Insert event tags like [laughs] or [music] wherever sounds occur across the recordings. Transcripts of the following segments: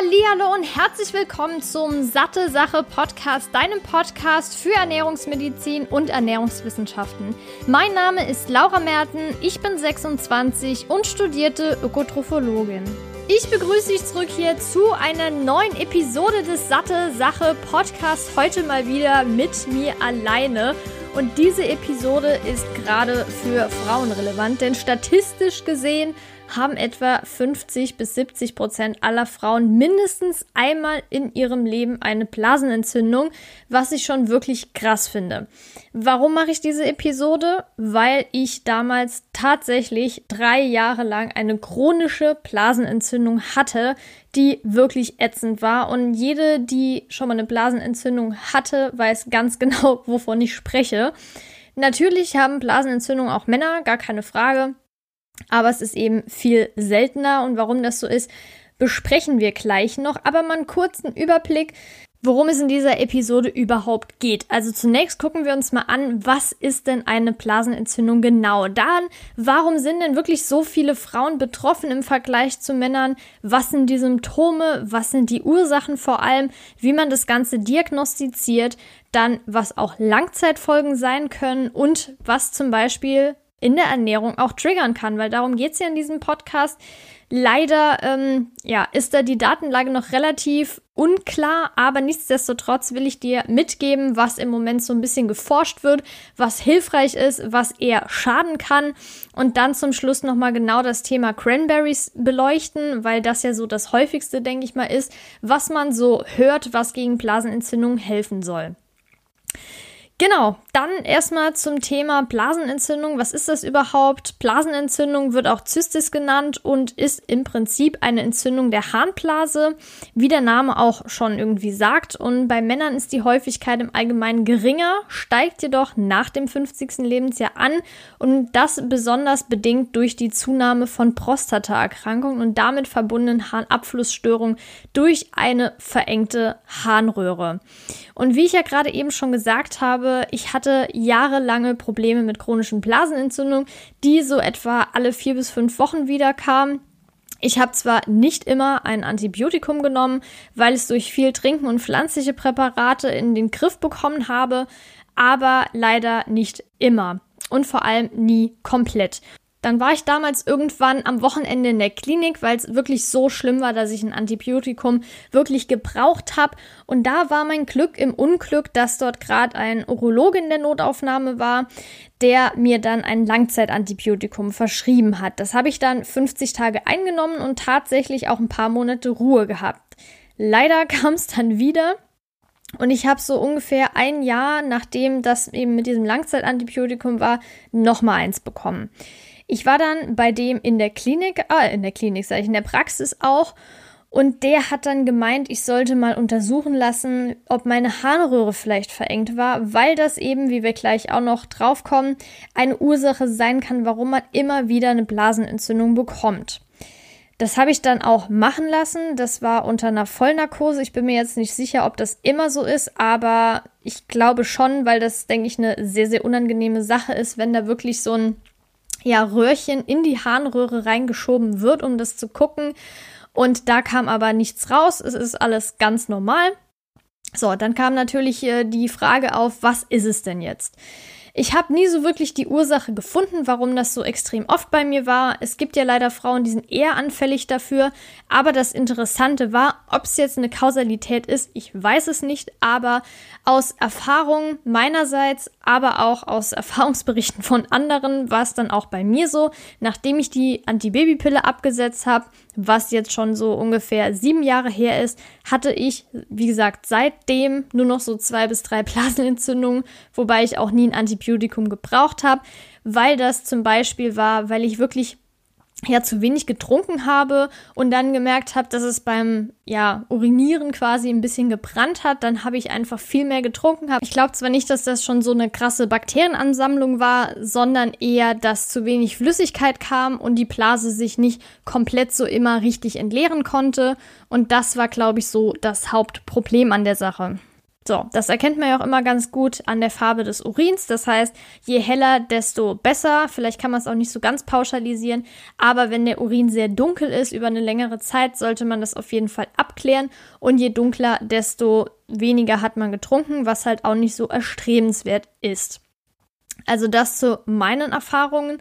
Hallihallo und herzlich willkommen zum Satte Sache Podcast, deinem Podcast für Ernährungsmedizin und Ernährungswissenschaften. Mein Name ist Laura Merten, ich bin 26 und studierte Ökotrophologin. Ich begrüße dich zurück hier zu einer neuen Episode des Satte Sache Podcasts. Heute mal wieder mit mir alleine. Und diese Episode ist gerade für Frauen relevant, denn statistisch gesehen haben etwa 50 bis 70 Prozent aller Frauen mindestens einmal in ihrem Leben eine Blasenentzündung, was ich schon wirklich krass finde. Warum mache ich diese Episode? Weil ich damals tatsächlich drei Jahre lang eine chronische Blasenentzündung hatte, die wirklich ätzend war. Und jede, die schon mal eine Blasenentzündung hatte, weiß ganz [laughs] genau, wovon ich spreche. Natürlich haben Blasenentzündungen auch Männer, gar keine Frage. Aber es ist eben viel seltener und warum das so ist, besprechen wir gleich noch. Aber mal einen kurzen Überblick, worum es in dieser Episode überhaupt geht. Also zunächst gucken wir uns mal an, was ist denn eine Blasenentzündung genau? Dann, warum sind denn wirklich so viele Frauen betroffen im Vergleich zu Männern? Was sind die Symptome? Was sind die Ursachen vor allem? Wie man das Ganze diagnostiziert? Dann, was auch Langzeitfolgen sein können und was zum Beispiel in der Ernährung auch triggern kann, weil darum geht es ja in diesem Podcast. Leider ähm, ja, ist da die Datenlage noch relativ unklar, aber nichtsdestotrotz will ich dir mitgeben, was im Moment so ein bisschen geforscht wird, was hilfreich ist, was eher schaden kann und dann zum Schluss nochmal genau das Thema Cranberries beleuchten, weil das ja so das häufigste, denke ich mal, ist, was man so hört, was gegen Blasenentzündung helfen soll. Genau, dann erstmal zum Thema Blasenentzündung. Was ist das überhaupt? Blasenentzündung wird auch Zystis genannt und ist im Prinzip eine Entzündung der Harnblase, wie der Name auch schon irgendwie sagt. Und bei Männern ist die Häufigkeit im Allgemeinen geringer, steigt jedoch nach dem 50. Lebensjahr an und das besonders bedingt durch die Zunahme von Prostataerkrankungen und damit verbundenen Harnabflussstörungen durch eine verengte Harnröhre. Und wie ich ja gerade eben schon gesagt habe, ich hatte jahrelange Probleme mit chronischen Blasenentzündungen, die so etwa alle vier bis fünf Wochen wieder kamen. Ich habe zwar nicht immer ein Antibiotikum genommen, weil es durch viel Trinken und pflanzliche Präparate in den Griff bekommen habe, aber leider nicht immer und vor allem nie komplett. Dann war ich damals irgendwann am Wochenende in der Klinik, weil es wirklich so schlimm war, dass ich ein Antibiotikum wirklich gebraucht habe. Und da war mein Glück im Unglück, dass dort gerade ein Urologe in der Notaufnahme war, der mir dann ein Langzeitantibiotikum verschrieben hat. Das habe ich dann 50 Tage eingenommen und tatsächlich auch ein paar Monate Ruhe gehabt. Leider [laughs] kam es dann wieder. Und ich habe so ungefähr ein Jahr, nachdem das eben mit diesem Langzeitantibiotikum war, nochmal eins bekommen. Ich war dann bei dem in der Klinik, ah, in der Klinik sage ich, in der Praxis auch. Und der hat dann gemeint, ich sollte mal untersuchen lassen, ob meine Harnröhre vielleicht verengt war, weil das eben, wie wir gleich auch noch draufkommen, eine Ursache sein kann, warum man immer wieder eine Blasenentzündung bekommt. Das habe ich dann auch machen lassen. Das war unter einer Vollnarkose. Ich bin mir jetzt nicht sicher, ob das immer so ist, aber ich glaube schon, weil das, denke ich, eine sehr, sehr unangenehme Sache ist, wenn da wirklich so ein ja, Röhrchen in die Harnröhre reingeschoben wird, um das zu gucken. Und da kam aber nichts raus. Es ist alles ganz normal. So, dann kam natürlich äh, die Frage auf, was ist es denn jetzt? Ich habe nie so wirklich die Ursache gefunden, warum das so extrem oft bei mir war. Es gibt ja leider Frauen, die sind eher anfällig dafür. Aber das Interessante war, ob es jetzt eine Kausalität ist, ich weiß es nicht. Aber aus Erfahrung meinerseits, aber auch aus [laughs] Erfahrungsberichten von anderen war es dann auch bei mir so, nachdem ich die Antibabypille abgesetzt habe, was jetzt schon so ungefähr sieben Jahre her ist, hatte ich, wie gesagt, seitdem nur noch so zwei bis drei [laughs] Blasenentzündungen, wobei ich auch nie ein Antibiotikum gebraucht habe, weil das zum Beispiel war, weil ich wirklich ja zu wenig getrunken habe und dann gemerkt habe, dass es beim ja Urinieren quasi ein bisschen gebrannt hat, dann habe ich einfach viel mehr getrunken. Hab. Ich glaube zwar nicht, dass das schon so eine krasse Bakterienansammlung war, sondern eher, dass zu wenig Flüssigkeit kam und die Blase sich nicht komplett so immer richtig entleeren konnte und das war glaube ich so das Hauptproblem an der Sache. So, das erkennt man ja auch immer ganz gut an der Farbe des Urins. Das heißt, je heller, desto besser. Vielleicht kann man es auch nicht so ganz pauschalisieren, aber wenn der Urin sehr dunkel ist über eine längere Zeit, sollte man das auf jeden Fall abklären. Und je dunkler, desto weniger hat man getrunken, was halt auch nicht so erstrebenswert ist. Also das zu meinen Erfahrungen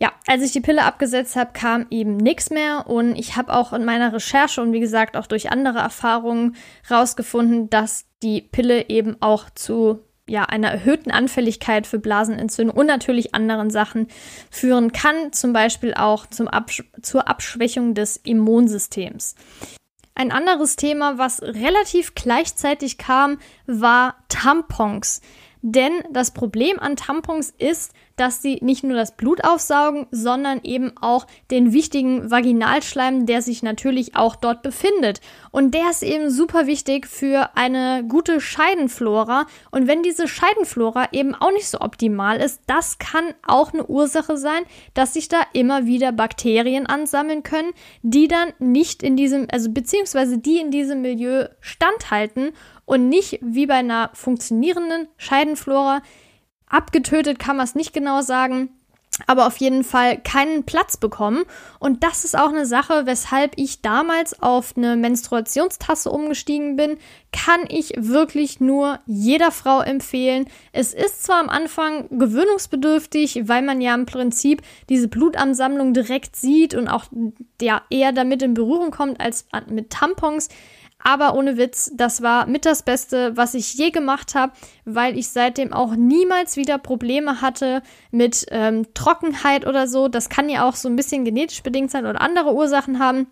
ja, als ich die Pille abgesetzt habe, kam eben nichts mehr und ich habe auch in meiner Recherche und wie gesagt auch durch andere Erfahrungen rausgefunden, dass die Pille eben auch zu ja, einer erhöhten Anfälligkeit für Blasenentzündung und natürlich anderen Sachen führen kann, zum Beispiel auch zum Absch zur Abschwächung des Immunsystems. Ein anderes Thema, was relativ gleichzeitig kam, war Tampons. Denn das Problem an Tampons ist, dass sie nicht nur das Blut aufsaugen, sondern eben auch den wichtigen Vaginalschleim, der sich natürlich auch dort befindet. Und der ist eben super wichtig für eine gute Scheidenflora. Und wenn diese Scheidenflora eben auch nicht so optimal ist, das kann auch eine Ursache sein, dass sich da immer wieder Bakterien ansammeln können, die dann nicht in diesem, also beziehungsweise die in diesem Milieu standhalten und nicht wie bei einer funktionierenden Scheidenflora Abgetötet kann man es nicht genau sagen, aber auf jeden Fall keinen Platz bekommen. Und das ist auch eine Sache, weshalb ich damals auf eine Menstruationstasse umgestiegen bin. Kann ich wirklich nur jeder Frau empfehlen. Es ist zwar am Anfang gewöhnungsbedürftig, weil man ja im Prinzip diese Blutansammlung direkt sieht und auch ja, eher damit in Berührung kommt als mit Tampons. Aber ohne Witz, das war mit das Beste, was ich je gemacht habe, weil ich seitdem auch niemals wieder Probleme hatte mit ähm, Trockenheit oder so. Das kann ja auch so ein bisschen genetisch bedingt sein oder andere Ursachen haben.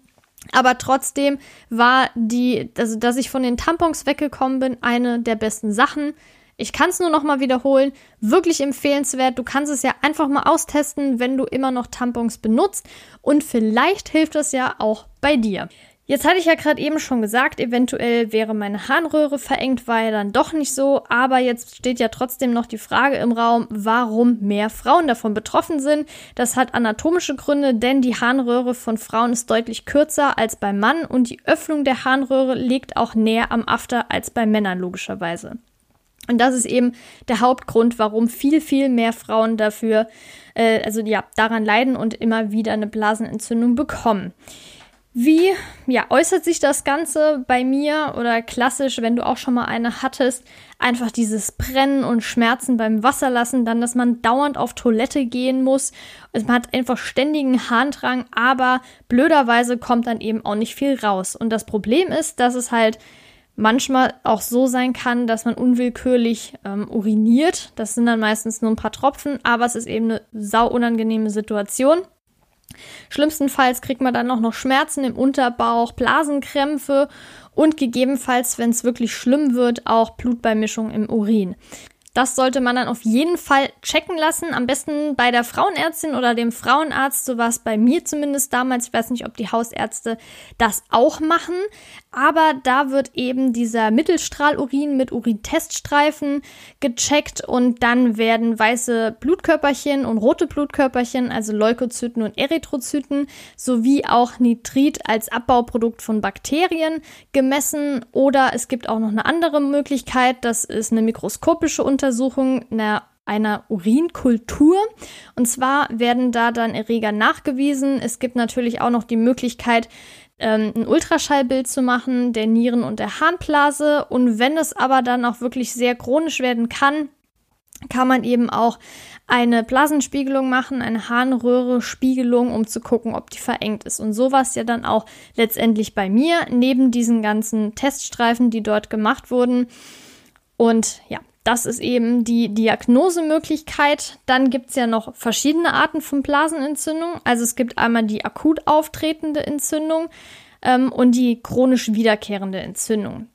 Aber trotzdem war die, also dass ich von den Tampons weggekommen bin, eine der besten Sachen. Ich kann es nur noch mal wiederholen. Wirklich empfehlenswert. Du kannst es ja einfach mal austesten, wenn du immer noch Tampons benutzt. Und vielleicht hilft es ja auch bei dir. Jetzt hatte ich ja gerade eben schon gesagt, eventuell wäre meine Harnröhre verengt, war ja dann doch nicht so. Aber jetzt steht ja trotzdem noch die Frage im Raum, warum mehr Frauen davon betroffen sind. Das hat anatomische Gründe, denn die Harnröhre von Frauen ist deutlich kürzer als beim Mann und die Öffnung der Harnröhre liegt auch näher am After als bei Männern logischerweise. Und das ist eben der Hauptgrund, warum viel, viel mehr Frauen dafür, äh, also ja, daran leiden und immer wieder eine Blasenentzündung bekommen. Wie ja, äußert sich das Ganze bei mir oder klassisch, wenn du auch schon mal eine hattest, einfach dieses Brennen und Schmerzen beim Wasserlassen, dann, dass man dauernd auf Toilette gehen muss. Also man hat einfach ständigen Harndrang, aber blöderweise kommt dann eben auch nicht viel raus. Und das Problem ist, dass es halt manchmal auch so sein kann, dass man unwillkürlich ähm, uriniert. Das sind dann meistens nur ein paar Tropfen, aber es ist eben eine sau unangenehme Situation. Schlimmstenfalls kriegt man dann auch noch Schmerzen im Unterbauch, Blasenkrämpfe und gegebenenfalls, wenn es wirklich schlimm wird, auch Blutbeimischung im Urin. Das sollte man dann auf jeden Fall checken lassen. Am besten bei der Frauenärztin oder dem Frauenarzt. So war es bei mir zumindest damals. Ich weiß nicht, ob die Hausärzte das auch machen. Aber da wird eben dieser Mittelstrahlurin mit Urinteststreifen gecheckt und dann werden weiße Blutkörperchen und rote Blutkörperchen, also Leukozyten und Erythrozyten, sowie auch Nitrit als Abbauprodukt von Bakterien gemessen. Oder es gibt auch noch eine andere Möglichkeit. Das ist eine mikroskopische Untersuchung Untersuchung einer einer Urinkultur. Und zwar werden da dann Erreger nachgewiesen. Es gibt natürlich auch noch die Möglichkeit, ähm, ein Ultraschallbild zu machen der Nieren und der Harnblase. Und wenn es aber dann auch wirklich sehr chronisch werden kann, kann man eben auch eine Blasenspiegelung machen, eine Harnröhre-Spiegelung, um zu gucken, ob die verengt ist. Und so war es ja dann auch letztendlich bei mir, neben diesen ganzen Teststreifen, die dort gemacht wurden. Und ja, das ist eben die Diagnosemöglichkeit. Dann gibt es ja noch verschiedene Arten von Blasenentzündung. Also es gibt einmal die akut auftretende Entzündung ähm, und die chronisch wiederkehrende Entzündung.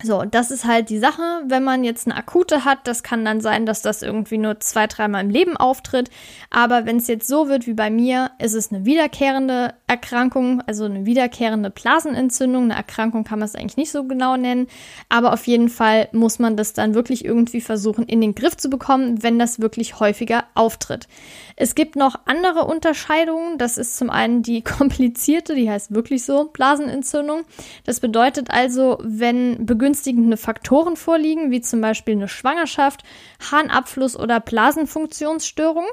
So, das ist halt die Sache, wenn man jetzt eine akute hat, das kann dann sein, dass das irgendwie nur zwei, dreimal im Leben auftritt. Aber wenn es jetzt so wird wie bei mir, ist es eine wiederkehrende Erkrankung, also eine wiederkehrende Blasenentzündung. Eine Erkrankung kann man es eigentlich nicht so genau nennen. Aber auf jeden Fall muss man das dann wirklich irgendwie versuchen, in den Griff zu bekommen, wenn das wirklich häufiger auftritt. Es gibt noch andere Unterscheidungen. Das ist zum einen die [laughs] komplizierte, die heißt wirklich so, Blasenentzündung. Das bedeutet also, wenn begünstigende Faktoren vorliegen, wie zum Beispiel eine Schwangerschaft, Harnabfluss oder Blasenfunktionsstörung.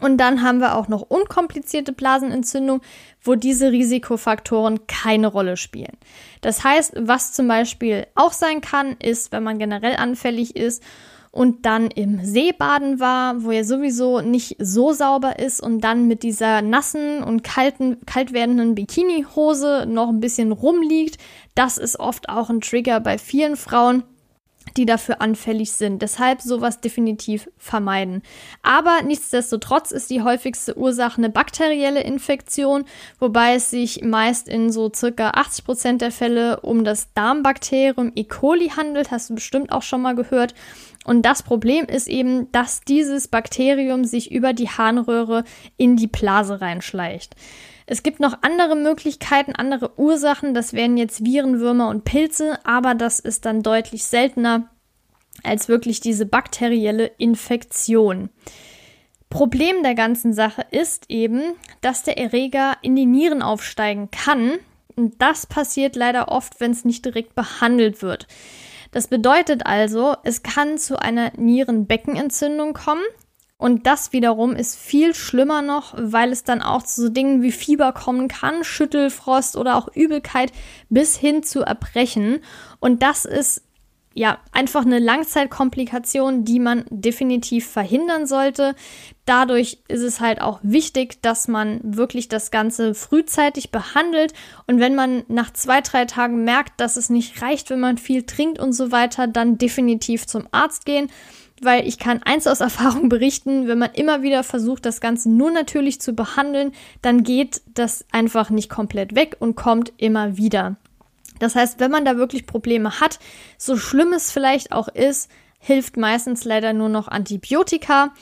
Und dann haben wir auch noch unkomplizierte Blasenentzündung, wo diese Risikofaktoren keine Rolle spielen. Das heißt, was zum Beispiel auch sein kann, ist, wenn man generell anfällig ist und dann im See baden war, wo er sowieso nicht so sauber ist und dann mit dieser nassen und kalten, kalt werdenden Bikinihose noch ein bisschen rumliegt, das ist oft auch ein Trigger bei vielen Frauen die dafür anfällig sind. Deshalb sowas definitiv vermeiden. Aber nichtsdestotrotz ist die häufigste Ursache eine bakterielle Infektion, wobei es sich meist in so circa 80 Prozent der Fälle um das Darmbakterium E. coli handelt. Hast du bestimmt auch schon mal gehört. Und das Problem ist eben, dass dieses Bakterium sich über die Harnröhre in die Blase reinschleicht. Es gibt noch andere Möglichkeiten, andere Ursachen. Das wären jetzt Viren, Würmer und Pilze, aber das ist dann deutlich seltener als wirklich diese bakterielle Infektion. Problem der ganzen Sache ist eben, dass der Erreger in die Nieren aufsteigen kann. Und das passiert leider oft, wenn es nicht direkt behandelt wird. Das bedeutet also, es kann zu einer Nierenbeckenentzündung kommen. Und das wiederum ist viel schlimmer noch, weil es dann auch zu so Dingen wie Fieber kommen kann, Schüttelfrost oder auch Übelkeit bis hin zu Erbrechen. Und das ist ja, einfach eine Langzeitkomplikation, die man definitiv verhindern sollte. Dadurch ist es halt auch wichtig, dass man wirklich das Ganze frühzeitig behandelt. Und wenn man nach zwei, drei Tagen merkt, dass es nicht reicht, wenn man viel trinkt und so weiter, dann definitiv zum Arzt gehen. Weil ich kann eins aus [laughs] Erfahrung berichten, wenn man immer wieder versucht, das Ganze nur natürlich zu behandeln, dann geht das einfach nicht komplett weg und kommt immer wieder. Das heißt, wenn man da wirklich Probleme hat, so schlimm es vielleicht auch ist, hilft meistens leider nur noch Antibiotika.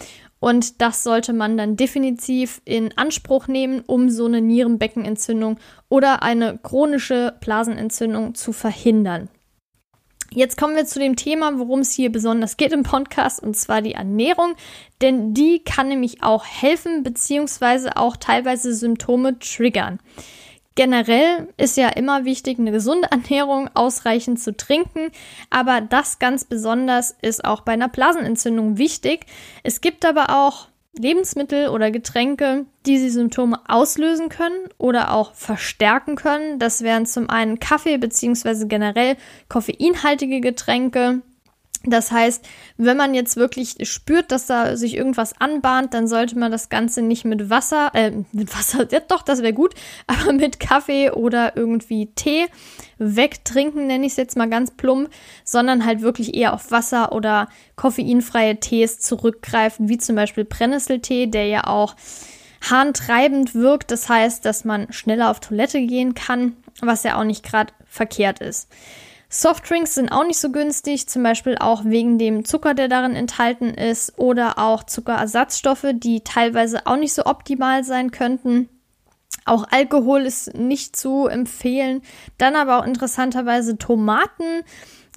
Und das sollte man dann definitiv in Anspruch nehmen, um so eine Nierenbeckenentzündung oder eine chronische Blasenentzündung zu verhindern. Jetzt kommen wir zu dem Thema, worum es hier besonders geht im Podcast, und zwar die Ernährung. Denn die kann nämlich auch helfen, beziehungsweise auch teilweise Symptome triggern. Generell ist ja immer wichtig, eine gesunde [laughs] Ernährung ausreichend zu trinken, aber das ganz besonders ist auch bei einer Blasenentzündung wichtig. Es gibt aber auch Lebensmittel oder Getränke, die die Symptome auslösen können oder auch verstärken können. Das wären zum einen Kaffee bzw. generell koffeinhaltige Getränke, das heißt, wenn man jetzt wirklich spürt, dass da sich irgendwas anbahnt, dann sollte man das Ganze nicht mit Wasser, äh, mit Wasser, [laughs] ja doch, das wäre gut, [laughs] aber mit Kaffee oder irgendwie Tee wegtrinken, nenne ich es jetzt mal ganz plump, sondern halt wirklich eher auf Wasser oder koffeinfreie Tees zurückgreifen, wie zum Beispiel Brennnesseltee, der ja auch harntreibend wirkt. Das heißt, dass man schneller auf Toilette gehen kann, was ja auch nicht gerade verkehrt ist. Softdrinks sind auch nicht so günstig, zum Beispiel auch wegen dem Zucker, der darin enthalten ist, oder auch Zuckerersatzstoffe, die teilweise auch nicht so optimal sein könnten. Auch Alkohol ist nicht zu empfehlen. Dann aber auch interessanterweise Tomaten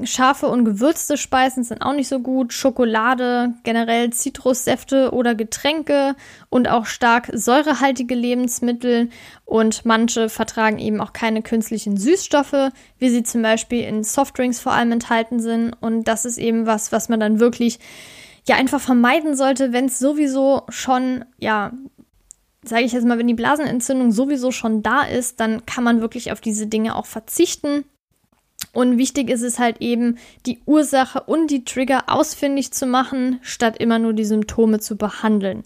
Scharfe und gewürzte Speisen sind auch nicht so gut. Schokolade, generell Zitrussäfte oder Getränke und auch stark säurehaltige Lebensmittel. Und manche vertragen eben auch keine künstlichen Süßstoffe, wie sie zum Beispiel in Softdrinks vor allem enthalten sind. Und das ist eben was, was man dann wirklich ja einfach vermeiden sollte, wenn es sowieso schon ja sage ich jetzt mal, wenn die Blasenentzündung sowieso schon da ist, dann kann man wirklich auf diese Dinge auch verzichten. Und wichtig ist es halt eben, die Ursache und die Trigger ausfindig zu machen, statt immer nur die Symptome zu behandeln.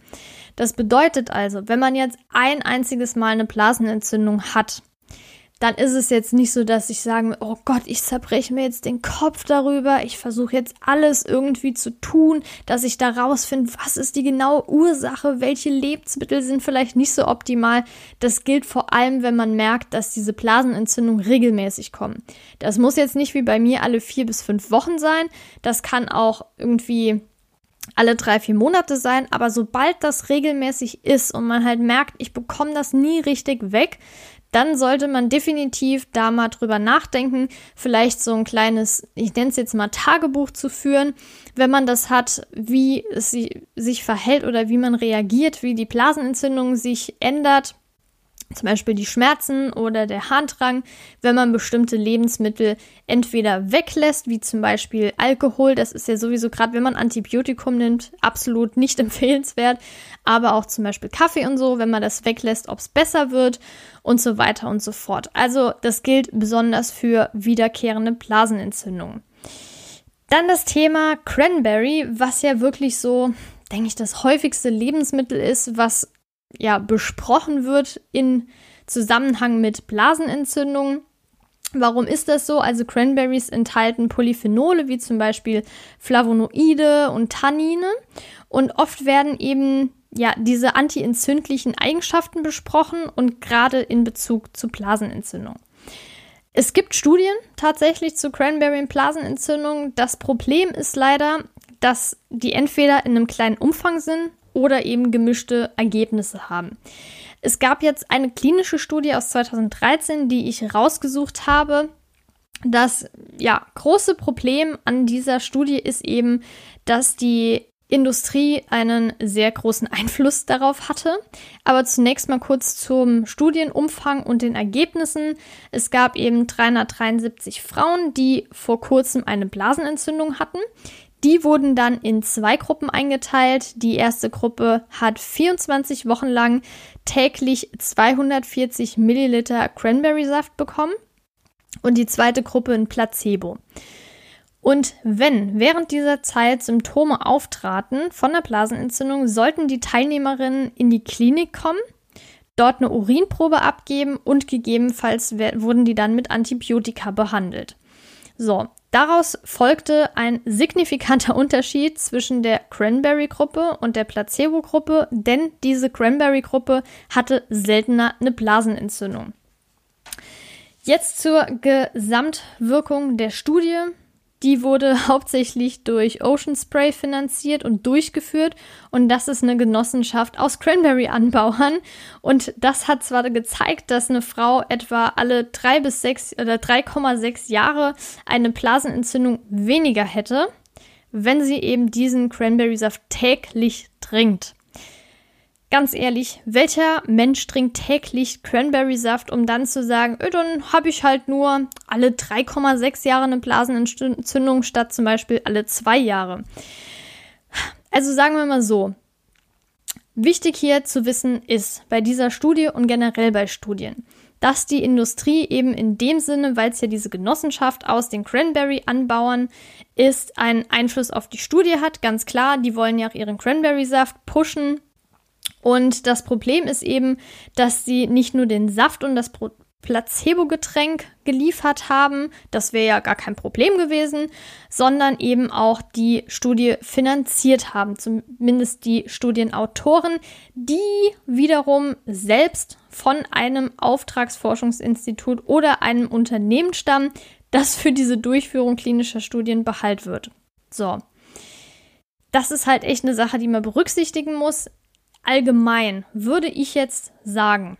Das bedeutet also, wenn man jetzt ein einziges Mal eine Blasenentzündung hat, dann ist es jetzt nicht so, dass ich sage, oh Gott, ich zerbreche mir jetzt den Kopf darüber, ich versuche jetzt alles irgendwie zu tun, dass ich da rausfinde, was ist die genaue Ursache, welche Lebensmittel sind vielleicht nicht so optimal. Das gilt vor allem, wenn man merkt, dass diese Blasenentzündungen regelmäßig kommen. Das muss jetzt nicht wie bei mir alle vier bis fünf Wochen sein, das kann auch irgendwie alle drei, vier Monate sein, aber sobald das regelmäßig ist und man halt merkt, ich bekomme das nie richtig weg, dann sollte man definitiv da mal drüber nachdenken, vielleicht so ein kleines, ich nenne es jetzt mal Tagebuch zu führen, wenn man das hat, wie es sich verhält oder wie man reagiert, wie die Blasenentzündung sich ändert zum Beispiel die Schmerzen oder der Harndrang, wenn man bestimmte Lebensmittel entweder weglässt, wie zum Beispiel Alkohol, das ist ja sowieso gerade, wenn man Antibiotikum nimmt, absolut nicht [laughs] empfehlenswert, aber auch zum Beispiel Kaffee und so, wenn man das weglässt, ob es besser wird und so weiter und so fort. Also das gilt besonders für wiederkehrende Blasenentzündungen. Dann das Thema Cranberry, was ja wirklich so, denke ich, das häufigste Lebensmittel ist, was ja besprochen wird in Zusammenhang mit Blasenentzündungen. Warum ist das so? Also Cranberries enthalten Polyphenole wie zum Beispiel Flavonoide und Tannine und oft werden eben ja diese antientzündlichen Eigenschaften besprochen und gerade in Bezug zu Blasenentzündung. Es gibt Studien tatsächlich zu Cranberry und Blasenentzündung. Das Problem ist leider, dass die entweder in einem kleinen Umfang sind oder eben gemischte Ergebnisse haben. Es gab jetzt eine klinische Studie aus 2013, die ich rausgesucht habe. Das ja, große Problem an dieser Studie ist eben, dass die Industrie einen sehr großen Einfluss darauf hatte. Aber zunächst mal kurz zum Studienumfang und den Ergebnissen. Es gab eben 373 Frauen, die vor kurzem eine Blasenentzündung hatten. Die wurden dann in zwei Gruppen eingeteilt. Die erste Gruppe hat 24 Wochen lang täglich 240 Milliliter Cranberry-Saft bekommen und die zweite Gruppe ein Placebo. Und wenn während dieser Zeit Symptome auftraten von der Blasenentzündung, sollten die Teilnehmerinnen in die Klinik kommen, dort eine Urinprobe abgeben und gegebenenfalls wurden die dann mit Antibiotika behandelt. So, Daraus folgte ein signifikanter [laughs] Unterschied zwischen der Cranberry-Gruppe und der Placebo-Gruppe, denn diese Cranberry-Gruppe hatte seltener eine Blasenentzündung. Jetzt zur Gesamtwirkung der Studie. Die wurde [laughs] hauptsächlich durch Ocean Spray finanziert und durchgeführt. Und das ist eine Genossenschaft aus Cranberry-Anbauern. Und das hat zwar gezeigt, dass eine Frau etwa alle drei bis sechs oder 3,6 Jahre eine Blasenentzündung weniger hätte, wenn sie eben diesen Cranberry-Saft täglich trinkt ganz ehrlich, welcher Mensch trinkt täglich Cranberry-Saft, um dann zu sagen, dann habe ich halt nur alle 3,6 Jahre eine Blasenentzündung statt zum Beispiel alle zwei Jahre. Also sagen wir mal so. Wichtig hier zu wissen ist bei dieser Studie und generell bei Studien, dass die Industrie eben in dem Sinne, weil es ja diese Genossenschaft aus den Cranberry-Anbauern ist, einen Einfluss auf die Studie hat. Ganz klar, die wollen ja auch ihren Cranberry-Saft pushen und das Problem ist eben, dass sie nicht nur den Saft und das Placebo-Getränk geliefert haben, das wäre ja gar kein Problem gewesen, sondern eben auch die Studie finanziert haben, zumindest die Studienautoren, die wiederum selbst von einem Auftragsforschungsinstitut oder einem Unternehmen stammen, das für diese Durchführung klinischer Studien behalt wird. So. Das ist halt echt eine Sache, die man berücksichtigen muss allgemein würde ich jetzt sagen,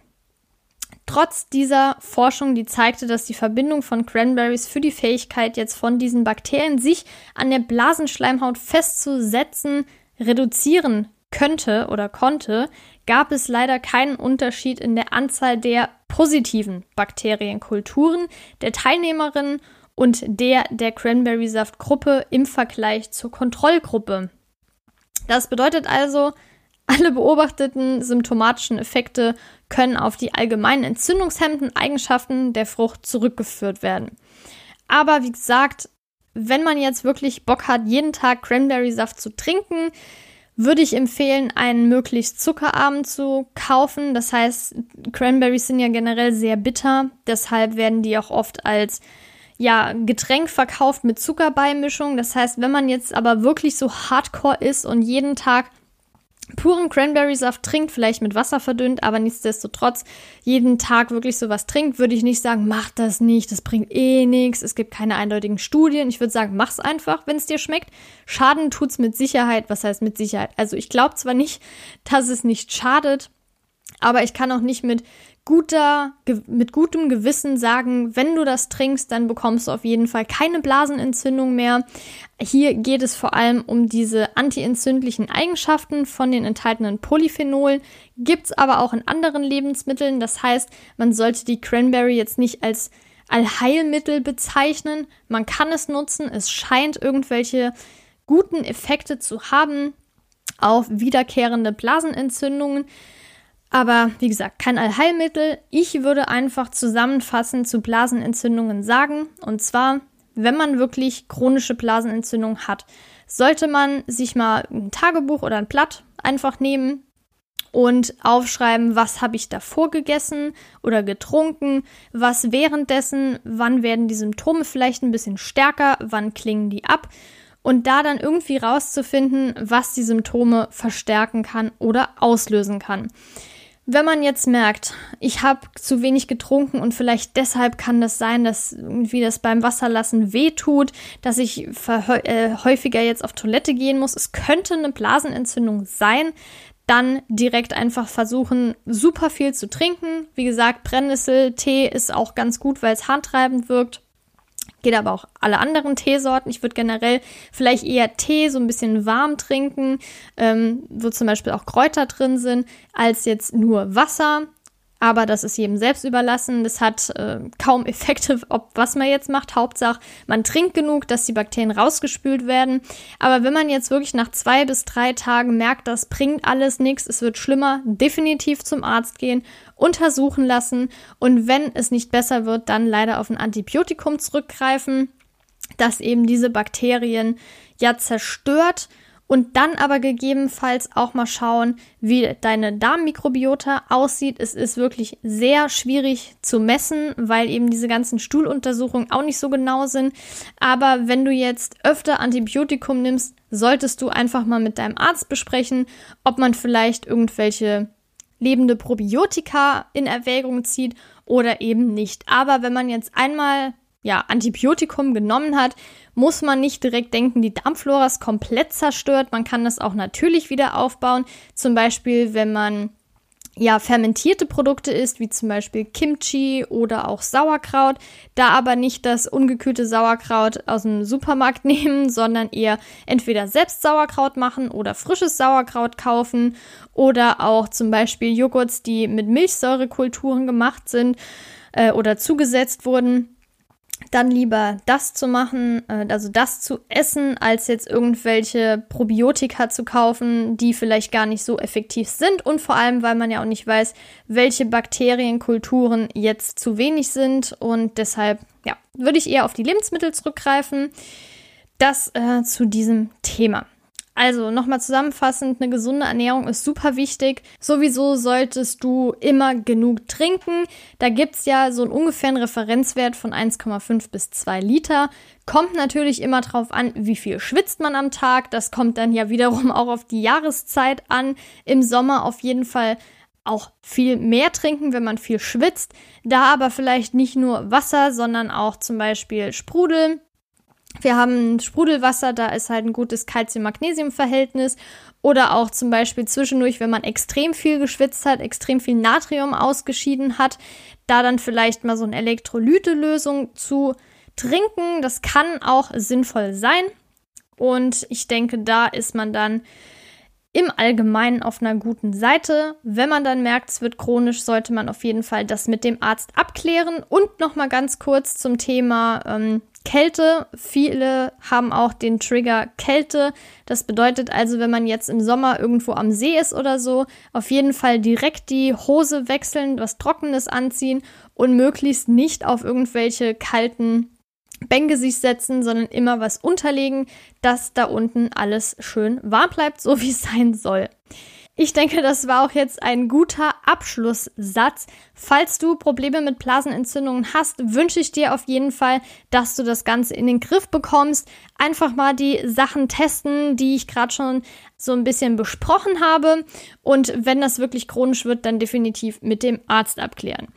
trotz dieser Forschung, die zeigte, dass die Verbindung von Cranberries für die Fähigkeit jetzt von diesen Bakterien, sich an der Blasenschleimhaut festzusetzen, reduzieren könnte oder konnte, gab es leider keinen Unterschied in der Anzahl der positiven Bakterienkulturen der Teilnehmerinnen und der der Cranberry-Saftgruppe im Vergleich zur Kontrollgruppe. Das bedeutet also, alle beobachteten symptomatischen Effekte können auf die allgemeinen entzündungshemmenden Eigenschaften der Frucht zurückgeführt werden. Aber wie gesagt, wenn man jetzt wirklich Bock hat, jeden Tag Cranberry-Saft zu trinken, würde ich empfehlen, einen möglichst zuckerarmen zu kaufen. Das heißt, Cranberries sind ja generell sehr bitter, deshalb werden die auch oft als ja, Getränk verkauft mit Zuckerbeimischung. Das heißt, wenn man jetzt aber wirklich so hardcore ist und jeden Tag puren Cranberry-Saft trinkt, vielleicht mit Wasser verdünnt, aber nichtsdestotrotz jeden Tag wirklich sowas trinkt, würde ich nicht sagen, mach das nicht, das bringt eh nichts, es gibt keine eindeutigen Studien. Ich würde sagen, mach's einfach, wenn es dir schmeckt. Schaden tut's mit Sicherheit. Was heißt mit Sicherheit? Also ich glaube zwar nicht, [laughs] dass es nicht schadet, Aber ich kann auch nicht mit guter, mit gutem Gewissen sagen, wenn du das trinkst, dann bekommst du auf jeden Fall keine Blasenentzündung mehr. Hier geht es vor allem um diese antientzündlichen Eigenschaften von den enthaltenen Polyphenolen. Gibt es aber auch in anderen Lebensmitteln. Das heißt, man sollte die Cranberry jetzt nicht als Allheilmittel bezeichnen. Man kann es nutzen. Es scheint irgendwelche guten Effekte zu haben auf wiederkehrende Blasenentzündungen. Aber wie gesagt, kein Allheilmittel. Ich würde einfach zusammenfassend zu Blasenentzündungen sagen. Und zwar, wenn man wirklich chronische Blasenentzündung hat, sollte man sich mal ein Tagebuch oder ein Blatt einfach nehmen und aufschreiben, was habe ich davor gegessen oder getrunken, was währenddessen, wann werden die Symptome vielleicht ein bisschen stärker, wann klingen die ab und da dann irgendwie rauszufinden, was die Symptome verstärken kann oder auslösen kann. Wenn man jetzt merkt, ich habe zu wenig getrunken und vielleicht deshalb kann das sein, dass irgendwie das beim Wasserlassen wehtut, dass ich äh, häufiger jetzt auf Toilette gehen muss, es könnte eine Blasenentzündung sein, dann direkt einfach versuchen, super viel zu trinken. Wie gesagt, Brennnessel-Tee ist auch ganz gut, weil es handtreibend wirkt. Geht aber auch alle anderen Teesorten. Ich würde generell vielleicht eher Tee so ein bisschen warm trinken, ähm, wo zum Beispiel auch Kräuter drin sind, als jetzt nur Wasser. Aber das ist jedem selbst überlassen. Das hat äh, kaum Effekte, [laughs] ob was man jetzt macht. Hauptsache, man trinkt genug, dass die Bakterien rausgespült werden. Aber wenn man jetzt wirklich nach zwei bis drei Tagen merkt, das bringt alles nichts, es wird schlimmer, definitiv zum Arzt gehen, untersuchen lassen und wenn es nicht besser wird, dann leider auf ein Antibiotikum zurückgreifen, das eben diese Bakterien ja zerstört und dann aber gegebenenfalls auch mal schauen, wie deine Darmmikrobiota aussieht. Es ist wirklich sehr schwierig zu messen, weil eben diese ganzen Stuhluntersuchungen auch nicht so genau sind. Aber wenn du jetzt öfter Antibiotikum nimmst, solltest du einfach mal mit deinem Arzt besprechen, ob man vielleicht irgendwelche lebende Probiotika in Erwägung zieht oder eben nicht. Aber wenn man jetzt einmal ja, Antibiotikum genommen hat, muss man nicht direkt denken, die Darmflora ist komplett zerstört. Man kann das auch natürlich wieder aufbauen. Zum Beispiel, wenn man ja, fermentierte Produkte isst, wie zum Beispiel Kimchi oder auch Sauerkraut, da aber nicht das ungekühlte Sauerkraut aus dem Supermarkt [laughs] nehmen, sondern eher entweder selbst Sauerkraut machen oder frisches Sauerkraut kaufen oder auch zum Beispiel Joghurts, die mit Milchsäurekulturen gemacht sind äh, oder zugesetzt wurden dann lieber das zu machen, äh, also das zu essen, als jetzt irgendwelche Probiotika zu kaufen, die vielleicht gar nicht so effektiv sind und vor allem, weil man ja auch nicht weiß, welche Bakterienkulturen jetzt zu wenig sind und deshalb, ja, würde ich eher auf die Lebensmittel zurückgreifen. Das äh, zu diesem Thema. Also nochmal zusammenfassend, eine gesunde Ernährung ist super wichtig. Sowieso solltest du immer genug trinken. Da gibt's ja so einen ungefähren Referenzwert von 1,5 bis 2 Liter. Kommt natürlich immer drauf an, wie viel schwitzt man am Tag. Das kommt dann ja wiederum auch auf die Jahreszeit an. Im Sommer auf jeden Fall auch viel mehr trinken, wenn man viel schwitzt. Da aber vielleicht nicht nur Wasser, sondern auch zum Beispiel Sprudel wir haben Sprudelwasser, da ist halt ein gutes Calcium-Magnesium-Verhältnis. Oder auch zum Beispiel zwischendurch, wenn man extrem viel geschwitzt hat, extrem viel Natrium ausgeschieden hat, da dann vielleicht mal so eine Elektrolyte-Lösung zu trinken. Das kann auch sinnvoll sein. Und ich denke, da ist man dann im Allgemeinen auf einer guten Seite. Wenn man dann merkt, es wird chronisch, sollte man auf jeden Fall das mit dem Arzt abklären. Und nochmal ganz kurz zum Thema ähm, Kälte. Viele haben auch den Trigger Kälte. Das bedeutet also, wenn man jetzt im Sommer irgendwo am See ist oder so, auf jeden Fall direkt die Hose wechseln, was Trockenes anziehen und möglichst nicht auf irgendwelche kalten Bänke sich setzen, sondern immer was unterlegen, dass da unten alles schön warm bleibt, so wie es sein soll. Ich denke, das war auch jetzt ein guter Abschlusssatz. Falls du Probleme mit Blasenentzündungen hast, wünsche ich dir auf jeden Fall, dass du das Ganze in den Griff bekommst. Einfach mal die Sachen testen, die ich gerade schon so ein bisschen besprochen habe. Und wenn das wirklich chronisch wird, dann definitiv mit dem Arzt abklären.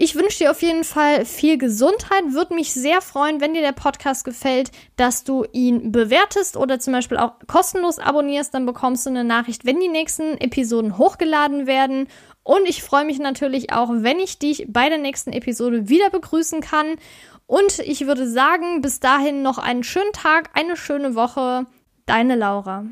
Ich wünsche dir auf jeden Fall viel Gesundheit. Würde mich sehr freuen, wenn dir der Podcast gefällt, dass du ihn bewertest oder zum Beispiel auch kostenlos abonnierst. Dann bekommst du eine Nachricht, wenn die nächsten Episoden hochgeladen werden. Und ich freue mich natürlich auch, wenn ich dich bei der nächsten Episode wieder begrüßen kann. Und ich würde sagen, bis dahin noch einen schönen Tag, eine schöne Woche. Deine Laura.